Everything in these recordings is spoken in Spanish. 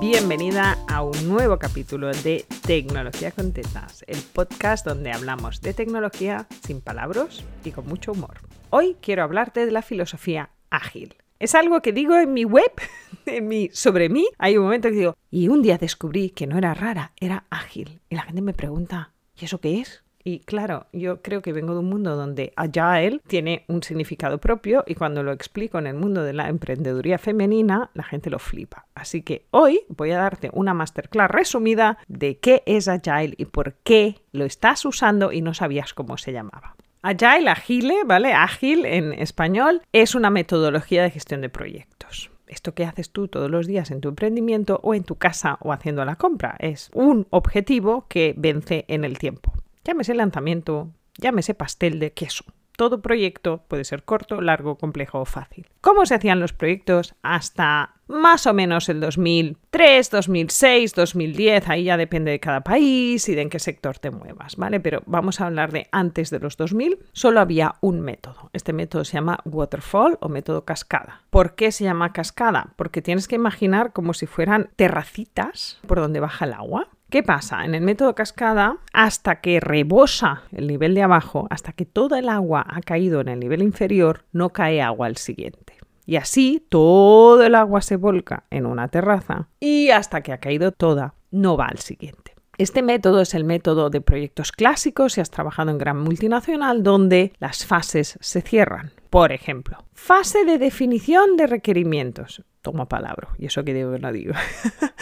Bienvenida a un nuevo capítulo de Tecnología con Tetas, el podcast donde hablamos de tecnología sin palabras y con mucho humor. Hoy quiero hablarte de la filosofía ágil. Es algo que digo en mi web, en mi, sobre mí. Hay un momento que digo, y un día descubrí que no era rara, era ágil. Y la gente me pregunta, ¿y eso qué es? Y claro, yo creo que vengo de un mundo donde Agile tiene un significado propio y cuando lo explico en el mundo de la emprendeduría femenina, la gente lo flipa. Así que hoy voy a darte una masterclass resumida de qué es Agile y por qué lo estás usando y no sabías cómo se llamaba. Agile, agile, ¿vale? Ágil en español, es una metodología de gestión de proyectos. Esto que haces tú todos los días en tu emprendimiento o en tu casa o haciendo la compra es un objetivo que vence en el tiempo. Llámese lanzamiento, llámese pastel de queso. Todo proyecto puede ser corto, largo, complejo o fácil. ¿Cómo se hacían los proyectos hasta más o menos el 2003, 2006, 2010? Ahí ya depende de cada país y de en qué sector te muevas, ¿vale? Pero vamos a hablar de antes de los 2000. Solo había un método. Este método se llama waterfall o método cascada. ¿Por qué se llama cascada? Porque tienes que imaginar como si fueran terracitas por donde baja el agua. ¿Qué pasa? En el método cascada, hasta que rebosa el nivel de abajo, hasta que toda el agua ha caído en el nivel inferior, no cae agua al siguiente. Y así todo el agua se volca en una terraza y hasta que ha caído toda, no va al siguiente. Este método es el método de proyectos clásicos si has trabajado en gran multinacional donde las fases se cierran. Por ejemplo, fase de definición de requerimientos. Toma palabra, y eso que digo no digo.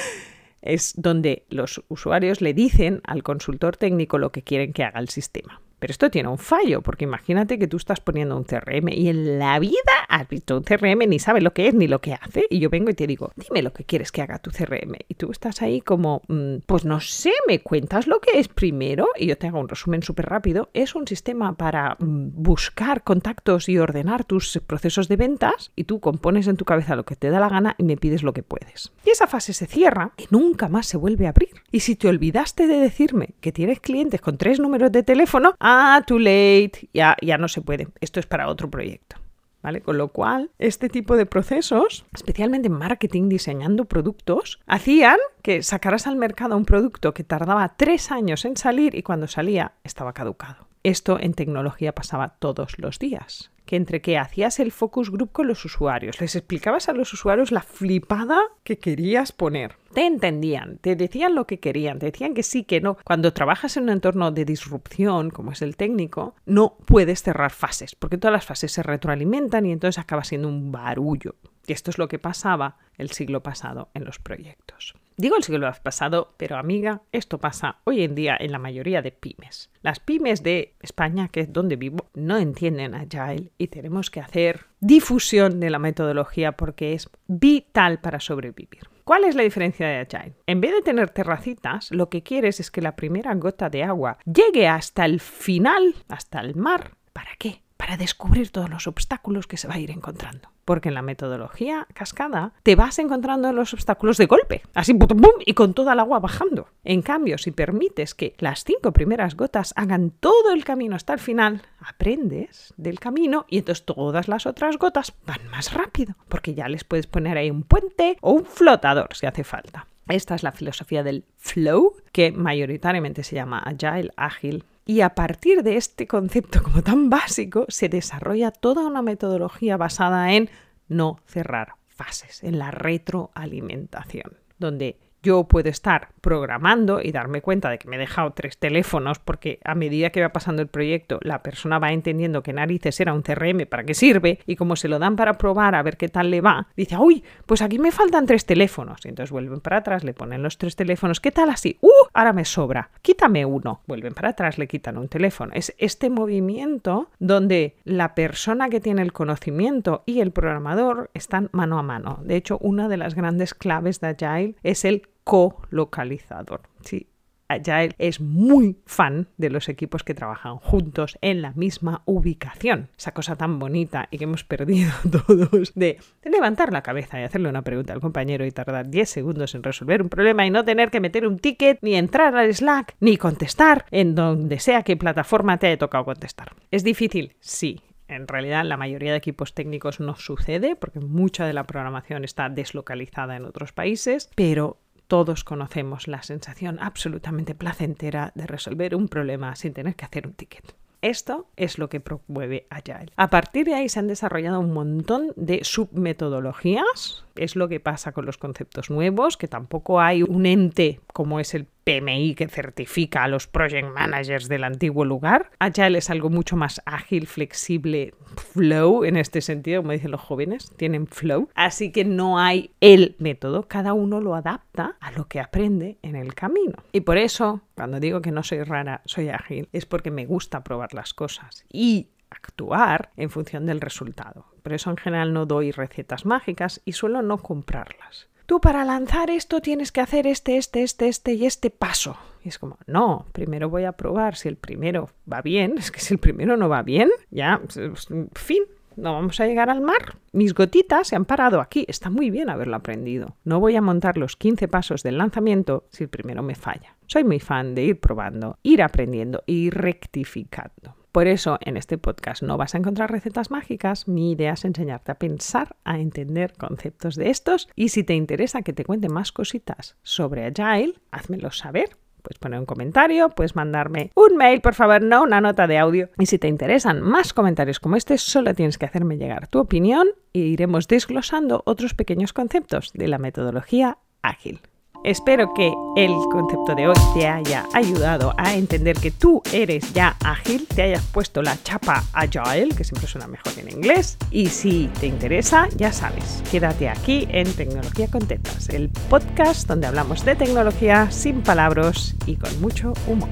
es donde los usuarios le dicen al consultor técnico lo que quieren que haga el sistema. Pero esto tiene un fallo, porque imagínate que tú estás poniendo un CRM y en la vida has visto un CRM, ni sabes lo que es ni lo que hace, y yo vengo y te digo, dime lo que quieres que haga tu CRM. Y tú estás ahí como, mm, pues no sé, me cuentas lo que es primero, y yo te hago un resumen súper rápido. Es un sistema para mm, buscar contactos y ordenar tus procesos de ventas, y tú compones en tu cabeza lo que te da la gana y me pides lo que puedes. Y esa fase se cierra y nunca más se vuelve a abrir. Y si te olvidaste de decirme que tienes clientes con tres números de teléfono, ah, too late, ya, ya no se puede. Esto es para otro proyecto. ¿Vale? Con lo cual, este tipo de procesos, especialmente en marketing, diseñando productos, hacían que sacaras al mercado un producto que tardaba tres años en salir y cuando salía estaba caducado. Esto en tecnología pasaba todos los días que entre que hacías el focus group con los usuarios, les explicabas a los usuarios la flipada que querías poner. Te entendían, te decían lo que querían, te decían que sí, que no. Cuando trabajas en un entorno de disrupción, como es el técnico, no puedes cerrar fases, porque todas las fases se retroalimentan y entonces acaba siendo un barullo. Y esto es lo que pasaba el siglo pasado en los proyectos. Digo el siglo pasado, pero amiga, esto pasa hoy en día en la mayoría de pymes. Las pymes de España, que es donde vivo, no entienden Agile y tenemos que hacer difusión de la metodología porque es vital para sobrevivir. ¿Cuál es la diferencia de Agile? En vez de tener terracitas, lo que quieres es que la primera gota de agua llegue hasta el final, hasta el mar. ¿Para qué? Para descubrir todos los obstáculos que se va a ir encontrando porque en la metodología cascada te vas encontrando los obstáculos de golpe, así pum, y con toda el agua bajando. En cambio, si permites que las cinco primeras gotas hagan todo el camino hasta el final, aprendes del camino y entonces todas las otras gotas van más rápido, porque ya les puedes poner ahí un puente o un flotador si hace falta. Esta es la filosofía del flow, que mayoritariamente se llama agile, ágil, y a partir de este concepto como tan básico se desarrolla toda una metodología basada en no cerrar fases, en la retroalimentación, donde yo puedo estar programando y darme cuenta de que me he dejado tres teléfonos porque a medida que va pasando el proyecto la persona va entendiendo que narices era un CRM, para qué sirve y como se lo dan para probar a ver qué tal le va, dice, uy, pues aquí me faltan tres teléfonos. Y entonces vuelven para atrás, le ponen los tres teléfonos, ¿qué tal así? ¡Uh! Ahora me sobra, quítame uno. Vuelven para atrás, le quitan un teléfono. Es este movimiento donde la persona que tiene el conocimiento y el programador están mano a mano. De hecho, una de las grandes claves de Agile es el colocalizador. Sí, Agile es muy fan de los equipos que trabajan juntos en la misma ubicación. Esa cosa tan bonita y que hemos perdido todos de, levantar la cabeza y hacerle una pregunta al compañero y tardar 10 segundos en resolver un problema y no tener que meter un ticket, ni entrar al Slack, ni contestar en donde sea que plataforma te haya tocado contestar. ¿Es difícil? Sí. En realidad, la mayoría de equipos técnicos no sucede porque mucha de la programación está deslocalizada en otros países, pero todos conocemos la sensación absolutamente placentera de resolver un problema sin tener que hacer un ticket. Esto es lo que promueve Agile. A partir de ahí se han desarrollado un montón de submetodologías. Es lo que pasa con los conceptos nuevos, que tampoco hay un ente como es el PMI que certifica a los project managers del antiguo lugar. Agile es algo mucho más ágil, flexible, flow en este sentido, como dicen los jóvenes, tienen flow. Así que no hay el método, cada uno lo adapta a lo que aprende en el camino. Y por eso, cuando digo que no soy rara, soy ágil, es porque me gusta probar las cosas y actuar en función del resultado. Por eso en general no doy recetas mágicas y suelo no comprarlas tú para lanzar esto tienes que hacer este, este, este, este y este paso. Y es como, no, primero voy a probar si el primero va bien. Es que si el primero no va bien, ya, fin, no vamos a llegar al mar. Mis gotitas se han parado aquí. Está muy bien haberlo aprendido. No voy a montar los 15 pasos del lanzamiento si el primero me falla. Soy muy fan de ir probando, ir aprendiendo y rectificando. Por eso en este podcast no vas a encontrar recetas mágicas, mi idea es enseñarte a pensar, a entender conceptos de estos y si te interesa que te cuente más cositas sobre Agile, házmelo saber puedes poner un comentario, puedes mandarme un mail, por favor, no una nota de audio. Y si te interesan más comentarios como este, solo tienes que hacerme llegar tu opinión e iremos desglosando otros pequeños conceptos de la metodología ágil. Espero que el concepto de hoy te haya ayudado a entender que tú eres ya ágil, te hayas puesto la chapa agile, que siempre suena mejor en inglés. Y si te interesa, ya sabes, quédate aquí en Tecnología con Tetas, el podcast donde hablamos de tecnología sin palabras y con mucho humor.